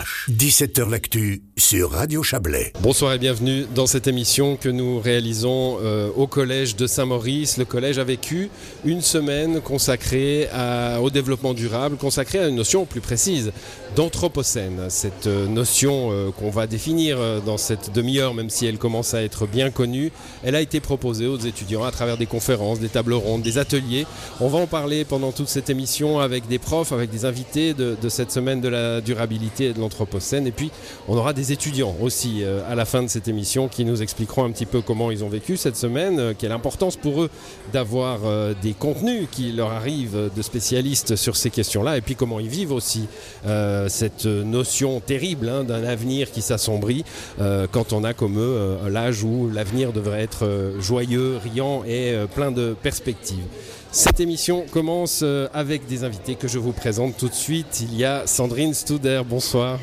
пейзаж. 17h l'actu sur Radio Chablais. Bonsoir et bienvenue dans cette émission que nous réalisons euh, au collège de Saint-Maurice. Le collège a vécu une semaine consacrée au développement durable, consacrée à une notion plus précise d'anthropocène. Cette euh, notion euh, qu'on va définir dans cette demi-heure, même si elle commence à être bien connue, elle a été proposée aux étudiants à travers des conférences, des tables rondes, des ateliers. On va en parler pendant toute cette émission avec des profs, avec des invités de cette semaine de la durabilité et de l'anthropocène. Et puis, on aura des étudiants aussi euh, à la fin de cette émission qui nous expliqueront un petit peu comment ils ont vécu cette semaine, euh, quelle importance pour eux d'avoir euh, des contenus qui leur arrivent de spécialistes sur ces questions-là, et puis comment ils vivent aussi cette notion terrible hein, d'un avenir qui s'assombrit quand on a comme eux l'âge où l'avenir devrait être joyeux, riant et plein de perspectives. Cette émission commence avec des invités que je vous présente tout de suite. Il y a Sandrine Studer, bonsoir.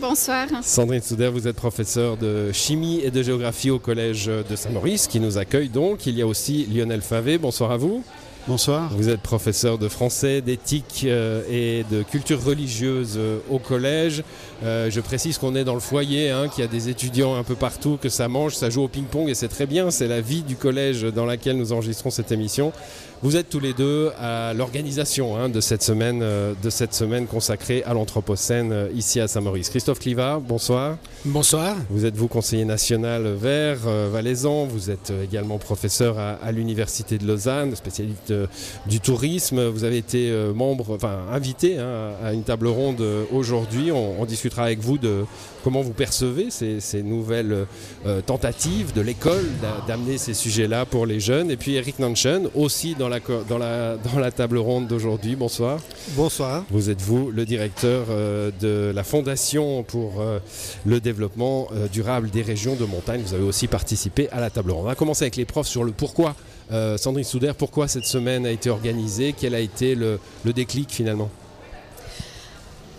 Bonsoir. Sandrine Studer, vous êtes professeure de chimie et de géographie au collège de Saint-Maurice qui nous accueille donc. Il y a aussi Lionel Favé, bonsoir à vous. Bonsoir. Vous êtes professeur de français, d'éthique euh, et de culture religieuse euh, au collège. Euh, je précise qu'on est dans le foyer, hein, qu'il y a des étudiants un peu partout, que ça mange, ça joue au ping-pong et c'est très bien. C'est la vie du collège dans laquelle nous enregistrons cette émission. Vous êtes tous les deux à l'organisation hein, de cette semaine, euh, de cette semaine consacrée à l'anthropocène euh, ici à Saint-Maurice. Christophe Cliva, bonsoir. Bonsoir. Vous êtes vous conseiller national vert euh, valaisan, vous êtes également professeur à, à l'université de Lausanne, spécialiste du tourisme. Vous avez été euh, membre, enfin invité hein, à une table ronde euh, aujourd'hui. On, on discutera avec vous de comment vous percevez ces, ces nouvelles euh, tentatives de l'école d'a- d'amener ces sujets-là pour les jeunes. Et puis Eric Nanchen, aussi dans la, dans la, dans la table ronde d'aujourd'hui. Bonsoir. Bonsoir. Vous êtes vous le directeur euh, de la Fondation pour euh, le développement euh, durable des régions de montagne. Vous avez aussi participé à la table ronde. On va commencer avec les profs sur le pourquoi. Euh, Sandrine Souder, pourquoi cette semaine a été organisée Quel a été le, le déclic finalement?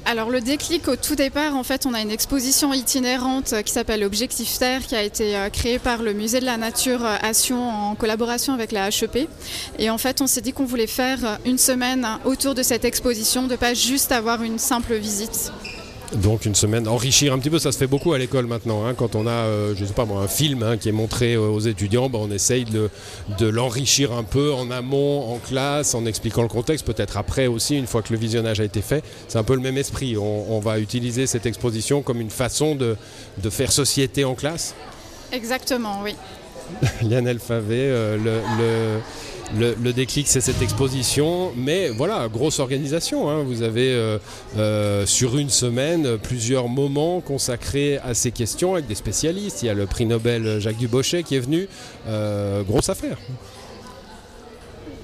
Alors le déclic au tout départ, en fait, on a une exposition itinérante qui s'appelle Objectif Terre, qui a été euh, créée par le Musée de la Nature euh, à Sion en collaboration avec la HEP. Et en fait, on s'est dit qu'on voulait faire euh, une semaine autour de cette exposition, de pas juste avoir une simple visite. Donc une semaine, enrichir un petit peu, ça se fait beaucoup à l'école maintenant. hein. quand on a, euh, je sais pas moi, un film hein, qui est montré euh, aux étudiants, ben, on essaye de, le- de l'enrichir un peu en amont, en classe, en expliquant le contexte. Peut-être après aussi, une fois que le visionnage a été fait, c'est un peu le même esprit. On, on va utiliser cette exposition comme une façon de, de faire société en classe. Exactement, oui. Lionel Favé, euh, le, le- le- déclic, c'est cette exposition. Mais voilà, grosse organisation. hein. Vous avez euh, euh, sur une semaine plusieurs moments consacrés à ces questions avec des spécialistes. Il y a le prix Nobel Jacques Dubochet qui est venu. Euh, grosse affaire.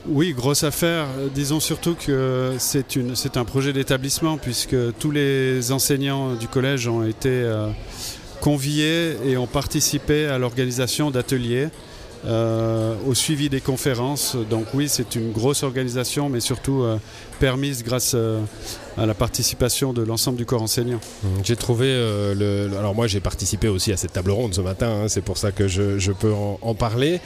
Oui, grosse affaire. Disons surtout que c'est un projet d'établissement puisque tous les enseignants du collège ont été conviés et ont participé à l'organisation d'ateliers, euh, au suivi des conférences. Donc oui, c'est une grosse organisation, mais surtout euh, permise grâce euh, à la participation de l'ensemble du corps enseignant. J'ai trouvé Alors moi j'ai participé aussi à cette table ronde ce matin, hein, c'est pour ça que je, peux en, parler.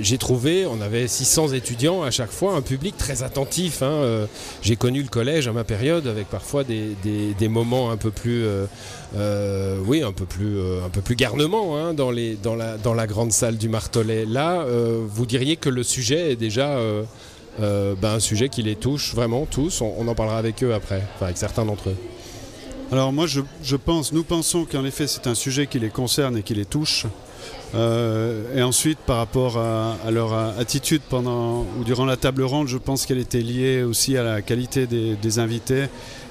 J'ai trouvé, on avait 600 étudiants à chaque fois, un public très attentif. hein, j'ai connu le collège à ma période avec parfois des moments un peu plus... euh, oui, un peu plus, euh, un peu plus garnement hein, dans, la, grande salle du Martelet. Là, euh, vous diriez que le sujet est déjà... ben, un sujet qui les touche vraiment tous. On, en parlera avec eux après, avec certains d'entre eux. Alors moi je, pense, nous pensons qu'en effet c'est un sujet qui les concerne et qui les touche. Et ensuite par rapport à, leur attitude pendant ou durant la table ronde, je pense qu'elle était liée aussi à la qualité des, des invités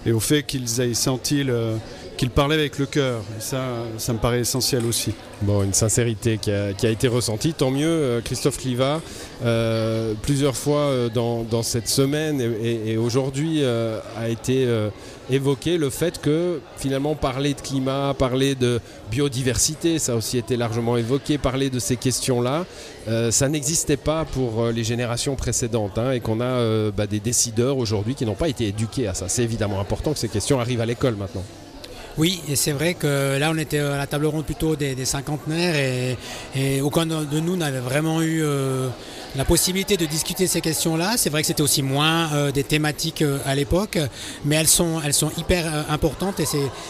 et au fait qu'ils aient senti le- qu'ils parlaient avec le cœur. Ça, ça me paraît essentiel aussi. Bon, une sincérité qui a, été ressentie. Tant mieux, euh, Christophe Cliva, euh, plusieurs fois euh, dans, cette semaine et, aujourd'hui a été évoqué le fait que finalement parler de climat, parler de biodiversité, ça a aussi été largement évoqué, parler de ces questions-là, ça n'existait pas pour les générations précédentes hein, et qu'on a bah, des décideurs aujourd'hui qui n'ont pas été éduqués à ça. C'est évidemment important que ces questions arrivent à l'école maintenant. Oui, et c'est vrai que là, on était à la table ronde plutôt des, cinquantenaires et, et aucun de de nous n'avait vraiment eu euh, la possibilité de discuter ces questions-là. C'est vrai que c'était aussi moins euh, des thématiques euh, à l'époque, mais elles sont, elles sont hyper euh, importantes et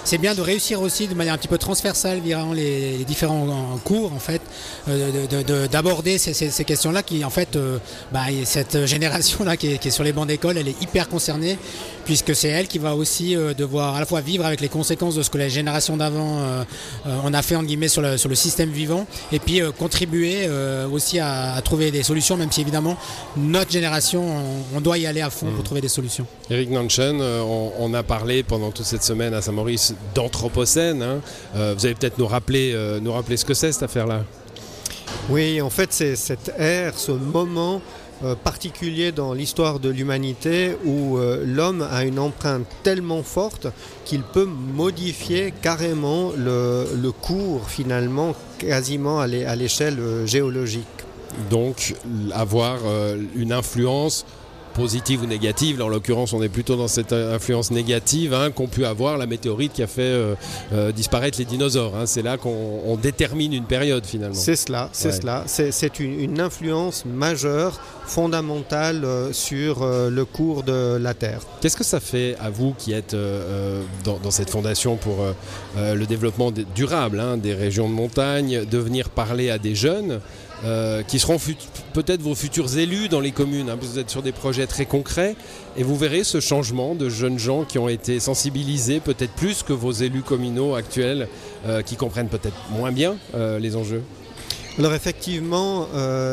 c'est bien de réussir aussi de manière un petit peu transversale via les, différents cours en fait, d'aborder ces, ces, questions-là qui en fait, bah, cette génération-là qui, est sur les bancs d'école, elle est hyper concernée puisque c'est elle qui va aussi devoir à la fois vivre avec les conséquences de ce que les générations d'avant on a fait en guillemets sur le, sur le système vivant et puis contribuer aussi à trouver des solutions même si évidemment notre génération, on, doit y aller à fond pour mmh. trouver des solutions. Eric Nanchen, euh, on, a parlé pendant toute cette semaine à Saint-Maurice d'Anthropocène. Hein. Euh, vous allez peut-être nous rappeler, euh, nous rappeler ce que c'est cette affaire-là. Oui, en fait, c'est cette ère, ce moment particulier dans l'histoire de l'humanité où l'homme a une empreinte tellement forte qu'il peut modifier carrément le cours finalement quasiment à l'échelle géologique donc avoir euh, une influence positive ou négative. en l'occurrence, on est plutôt dans cette influence négative hein, qu'ont pu avoir la météorite qui a fait euh, euh, disparaître les dinosaures. Hein. C'est là qu'on détermine une période finalement. C'est cela, c'est cela. C'est une, influence majeure, fondamentale sur le cours de la Terre. Qu'est-ce que ça fait à vous qui êtes dans, cette fondation pour le développement durable hein, des régions de montagne, de venir parler à des jeunes euh, qui seront peut-être vos futurs élus dans les communes. Hein, vous êtes sur des projets très concrets et vous verrez ce changement de jeunes gens qui ont été sensibilisés peut-être plus que vos élus communaux actuels euh, qui comprennent peut-être moins bien euh, les enjeux. Alors effectivement,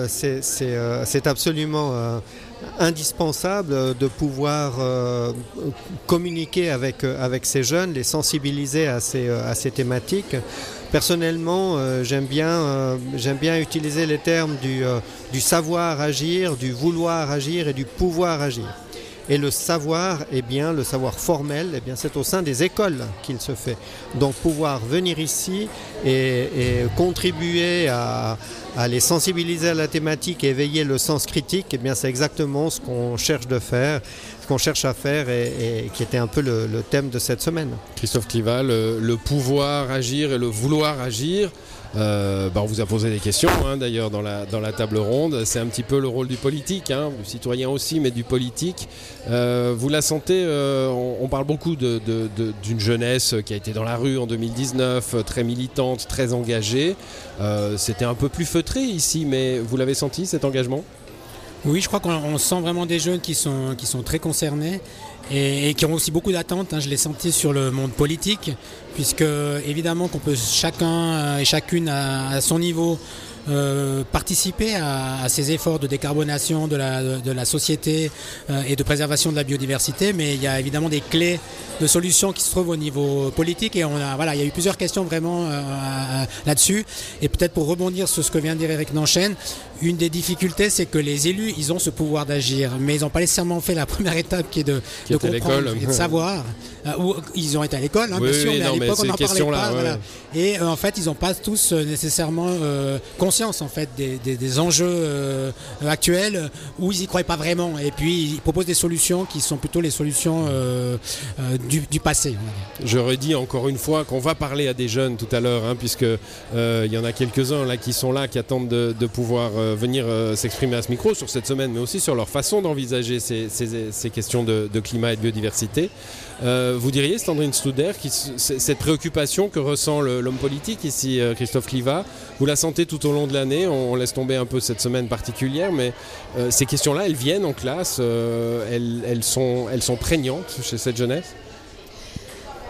c'est absolument indispensable de pouvoir communiquer avec, avec ces jeunes, les sensibiliser à ces, à ces thématiques. Personnellement, euh, j'aime bien, euh, utiliser les termes euh, du, savoir agir, du vouloir agir et du pouvoir agir. Et le savoir, eh bien, le savoir formel, eh bien, c'est au sein des écoles qu'il se fait. Donc pouvoir venir ici et, contribuer à, les sensibiliser à la thématique et éveiller le sens critique, eh bien, c'est exactement ce qu'on cherche de faire qu'on cherche à faire et, qui était un peu le, thème de cette semaine. Christophe Clival, le, pouvoir agir et le vouloir agir. Euh, bah, on vous a posé des questions hein, d'ailleurs dans la, table ronde. C'est un petit peu le rôle du politique, hein, du citoyen aussi, mais du politique. Euh, vous la sentez, euh, on, parle beaucoup d'une jeunesse qui a été dans la rue en 2019, très militante, très engagée. C'était un peu plus feutré ici, mais vous l'avez senti cet engagement? Oui, je crois qu'on sent vraiment des jeunes qui sont, très concernés et, qui ont aussi beaucoup d'attentes. Hein. Je l'ai senti sur le monde politique, puisque évidemment qu'on peut chacun et chacune à son niveau euh, participer à, ces efforts de décarbonation de la, de, la société euh, et de préservation de la biodiversité, mais il y a évidemment des clés de solutions qui se trouvent au niveau politique et on a, voilà, il y a eu plusieurs questions vraiment euh, là-dessus. Et peut-être pour rebondir sur ce que vient de dire Eric Nanchen, une des difficultés, c'est que les élus, ils ont ce pouvoir d'agir, mais ils n'ont pas nécessairement fait la première étape qui est de, de comprendre et de savoir. où ils ont été à l'école, hein, bien sûr, mais à l'époque on n'en parlait pas. Voilà. Et en fait, ils n'ont pas tous nécessairement conscience en fait des, enjeux euh, actuels où ils y croient pas vraiment et puis ils proposent des solutions qui sont plutôt les solutions euh, euh, du, passé. Je redis encore une fois qu'on va parler à des jeunes tout à l'heure hein, puisque il y en a quelques-uns là qui sont là qui attendent de, pouvoir venir s'exprimer à ce micro sur cette semaine mais aussi sur leur façon d'envisager ces, questions de, climat et de biodiversité. vous diriez, Sandrine Studer, cette préoccupation que ressent l'homme politique ici, Christophe Cliva, vous la sentez tout au long de l'année, on, laisse tomber un peu cette semaine particulière, mais euh, ces questions-là, elles viennent en classe, euh, elles, sont, elles sont prégnantes chez cette jeunesse.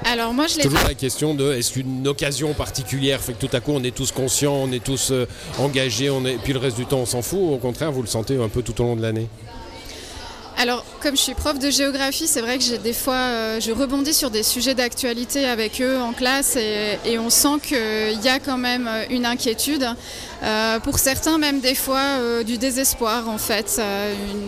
Alors moi je Toujours la question de est-ce qu'une occasion particulière fait que tout à coup on est tous conscients, on est tous euh, engagés, on est, puis le reste du temps on s'en fout, au contraire vous le sentez un peu tout au long de l'année alors, comme je suis prof de géographie, c'est vrai que j'ai des fois, euh, je rebondis sur des sujets d'actualité avec eux en classe et, on sent qu'il y a quand même une inquiétude. Euh, pour certains, même des fois, euh, du désespoir en fait.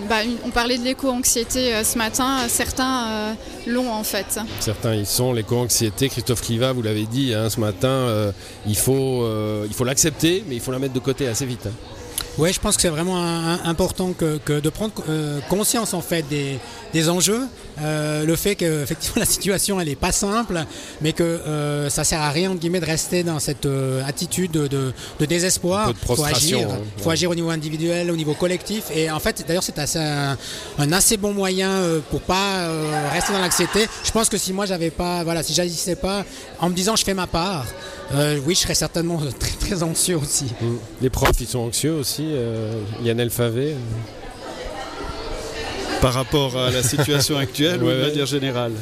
Bah, on parlait de l'éco-anxiété ce matin, certains l'ont en fait. Certains y sont, l'éco-anxiété. Christophe Cliva, vous l'avez dit hein, ce matin, il faut l'accepter, mais il faut la mettre de côté assez vite. Hein. Oui, je pense que c'est vraiment important que, de prendre euh, conscience en fait des, enjeux, euh, le fait que effectivement la situation elle est pas simple, mais que euh, ça sert à rien de guillemets de rester dans cette attitude de, désespoir. Il faut agir, hein, faut agir au niveau individuel, au niveau collectif, et en fait d'ailleurs c'est un, un, assez bon moyen pour pas rester dans l'anxiété. Je pense que si moi j'avais pas, voilà, si j'agissais pas en me disant je fais ma part. Euh, oui, je serais certainement très, très anxieux aussi. Mm. Les profs, ils sont anxieux aussi. Euh, Yann Favé euh. Par rapport à la situation actuelle ou de manière générale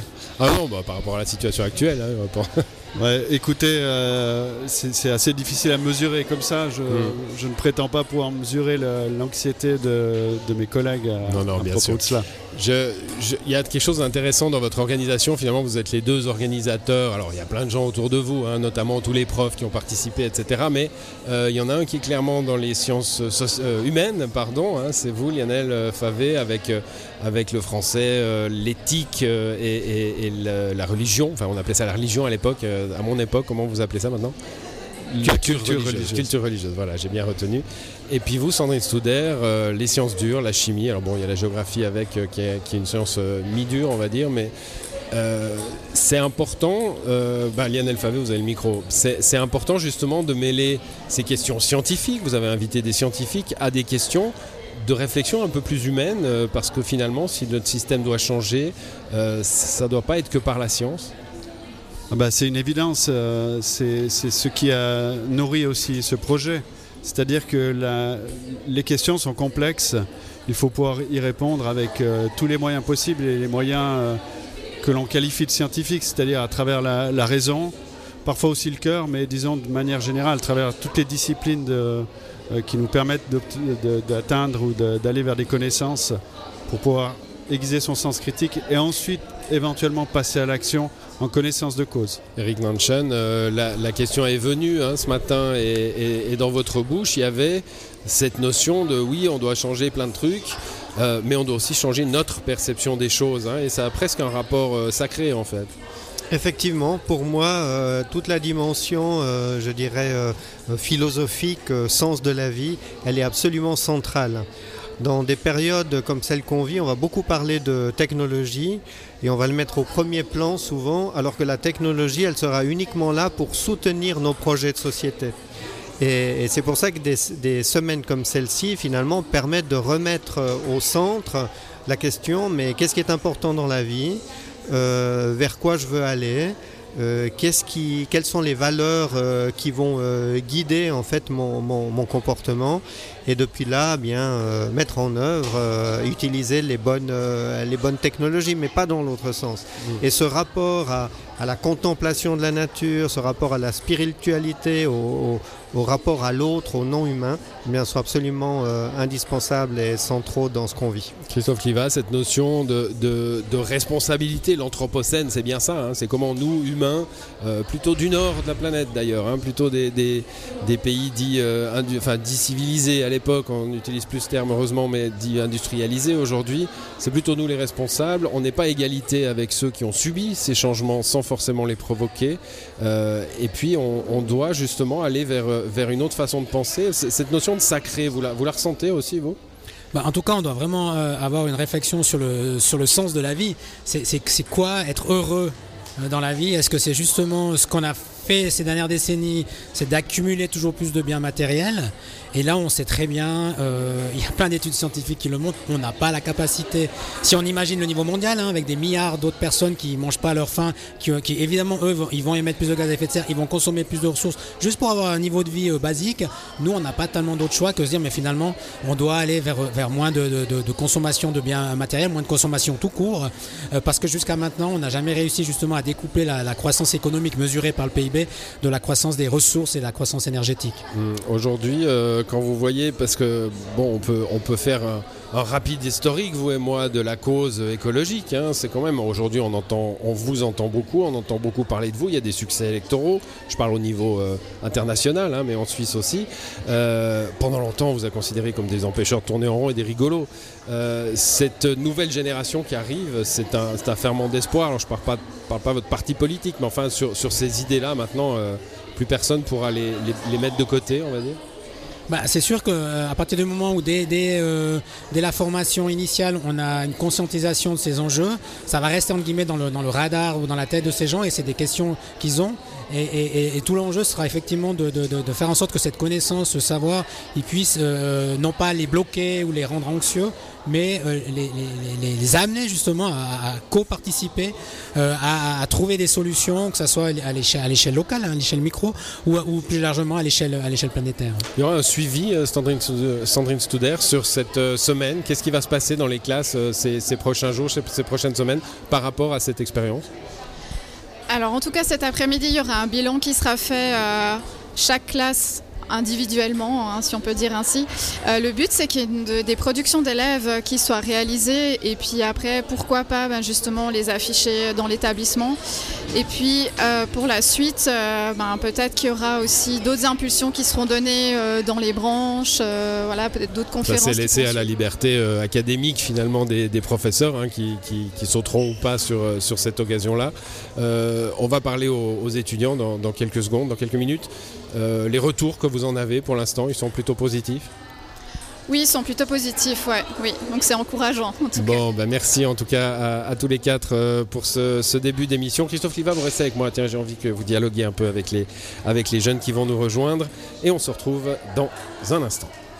Ah non, bah, par rapport à la situation actuelle. Hein, Ouais, écoutez, euh, c'est assez difficile à mesurer comme ça. Je, mm. ne prétends pas pouvoir mesurer l'anxiété de, mes collègues à, propos de cela. Il y a quelque chose d'intéressant dans votre organisation. Finalement, vous êtes les deux organisateurs. Alors, il y a plein de gens autour de vous, hein, notamment tous les profs qui ont participé, etc. Mais euh, il y en a un qui est clairement dans les sciences euh, humaines, pardon. Hein, c'est vous, Lionel Favé, avec, avec le français, l'éthique et, la, religion. Enfin, on appelait ça la religion à l'époque à mon époque, comment vous appelez ça maintenant? Culture, religieuse. Culture religieuse, voilà, j'ai bien retenu. Et puis vous, Sandrine Stouder, euh, les sciences dures, la chimie. Alors bon, il y a la géographie avec, euh, qui, est, une science euh, mi-dure, on va dire, mais c'est important. Bah, Lionel Favé, vous avez le micro. C'est important justement de mêler ces questions scientifiques. Vous avez invité des scientifiques à des questions de réflexion un peu plus humaine, parce que finalement, si notre système doit changer, ça ne doit pas être que par la science. Ah bah, c'est une évidence, euh, c'est ce qui a nourri aussi ce projet. C'est-à-dire que les questions sont complexes, il faut pouvoir y répondre avec euh, tous les moyens possibles et les moyens euh, que l'on qualifie de scientifiques, c'est-à-dire à travers la, raison, parfois aussi le cœur, mais disons de manière générale, à travers toutes les disciplines qui nous permettent d'atteindre ou d'aller vers des connaissances pour pouvoir aiguiser son sens critique et ensuite éventuellement passer à l'action en connaissance de cause. Eric Manchen, euh, la, question est venue hein, ce matin et, dans votre bouche, il y avait cette notion de oui, on doit changer plein de trucs, euh, mais on doit aussi changer notre perception des choses. Hein, et ça a presque un rapport euh, sacré en fait. Effectivement, pour moi, toute la dimension, je dirais, philosophique, sens de la vie, elle est absolument centrale. Dans des périodes comme celle qu'on vit, on va beaucoup parler de technologie et on va le mettre au premier plan souvent, alors que la technologie, elle sera uniquement là pour soutenir nos projets de société. Et, c'est pour ça que des, semaines comme celle-ci, finalement, permettent de remettre euh, au centre la question, mais qu'est-ce qui est important dans la vie? Euh, Vers quoi je veux aller? Euh, qui, quelles sont les valeurs qui vont guider en fait mon, mon, comportement et depuis là, bien euh, mettre en œuvre, euh, utiliser les bonnes, euh, les bonnes technologies, mais pas dans l'autre sens. Mmh. Et ce rapport à, à, la contemplation de la nature, ce rapport à la spiritualité, au, au, rapport à l'autre, au non humain, eh sont absolument indispensables et centraux dans ce qu'on vit. Christophe Cliva, cette notion de, de, responsabilité, l'anthropocène, c'est bien ça. Hein, c'est comment nous, humains, plutôt du nord de la planète d'ailleurs, hein, plutôt des, des, pays dits, enfin, dits civilisés, l'époque, on n'utilise plus ce terme heureusement, mais dit industrialisé aujourd'hui, c'est plutôt nous les responsables. On n'est pas égalité avec ceux qui ont subi ces changements sans forcément les provoquer. Euh, et puis on, doit justement aller vers, vers une autre façon de penser. Cette notion de sacré, vous la, ressentez aussi, vous? Bah, en tout cas, on doit vraiment euh, avoir une réflexion sur le, sur le sens de la vie. C'est quoi être heureux euh, dans la vie? Est-ce que c'est justement ce qu'on a fait ces dernières décennies, c'est d'accumuler toujours plus de biens matériels. Et là, on sait très bien, euh, il y a plein d'études scientifiques qui le montrent, on n'a pas la capacité. Si on imagine le niveau mondial, hein, avec des milliards d'autres personnes qui ne mangent pas à leur faim, qui, évidemment, eux, ils vont émettre plus de gaz à effet de serre, ils vont consommer plus de ressources, juste pour avoir un niveau de vie euh, basique, nous, on n'a pas tellement d'autres choix que se dire, mais finalement, on doit aller vers, vers moins de, consommation de biens matériels, moins de consommation tout court, euh, parce que jusqu'à maintenant, on n'a jamais réussi justement à découpler la, croissance économique mesurée par le PIB de la croissance des ressources et de la croissance énergétique. Mmh. Aujourd'hui, quand vous voyez, parce que bon, on peut, on peut faire un, rapide historique, vous et moi, de la cause écologique. Hein. C'est quand même, aujourd'hui, on, entend, on vous entend beaucoup, on entend beaucoup parler de vous. Il y a des succès électoraux. Je parle au niveau euh, international, hein, mais en Suisse aussi. Euh, pendant longtemps, on vous a considéré comme des empêcheurs de tourner en rond et des rigolos. Euh, cette nouvelle génération qui arrive, c'est un, ferment d'espoir. Je ne parle pas, de votre parti politique, mais enfin, sur, ces idées-là, maintenant, plus personne pourra les, mettre de côté, on va dire. bah, C'est sûr qu'à partir du moment où dès, la formation initiale, on a une conscientisation de ces enjeux, ça va rester entre guillemets dans le, dans le radar ou dans la tête de ces gens et c'est des questions qu'ils ont. Et, tout l'enjeu sera effectivement de, faire en sorte que cette connaissance, ce savoir, ils puissent non pas les bloquer ou les rendre anxieux, mais les, amener justement à, co-participer, à, trouver des solutions, que ce soit à l'échelle locale, à l'échelle micro, ou, plus largement à l'échelle planétaire. Il y aura un suivi, Sandrine, Sandrine Studer, sur cette semaine. Qu'est-ce qui va se passer dans les classes ces prochains jours, ces prochaines semaines, par rapport à cette expérience? Alors en tout cas cet après-midi, il y aura un bilan qui sera fait. Euh, chaque classe individuellement, hein, si on peut dire ainsi. Euh, le but, c'est qu'il y ait des productions d'élèves qui soient réalisées et puis après, pourquoi pas ben, justement les afficher dans l'établissement. Et puis euh, pour la suite, euh, ben, peut-être qu'il y aura aussi d'autres impulsions qui seront données dans les branches, voilà, peut-être d'autres conférences. C'est laissé à la liberté académique finalement des, professeurs hein, qui, sauteront ou pas sur, sur cette occasion-là. on va parler aux, étudiants dans, dans, quelques secondes, dans quelques minutes. les retours que vous en avez pour l'instant Ils sont plutôt positifs oui, ils sont plutôt positifs, ouais. oui. Donc c'est encourageant. En tout bon, bah merci en tout cas à, tous les quatre euh, pour ce, début d'émission. Christophe Liva, vous restez avec moi. Tiens, j'ai envie que vous dialoguiez un peu avec les, avec les jeunes qui vont nous rejoindre. Et on se retrouve dans un instant.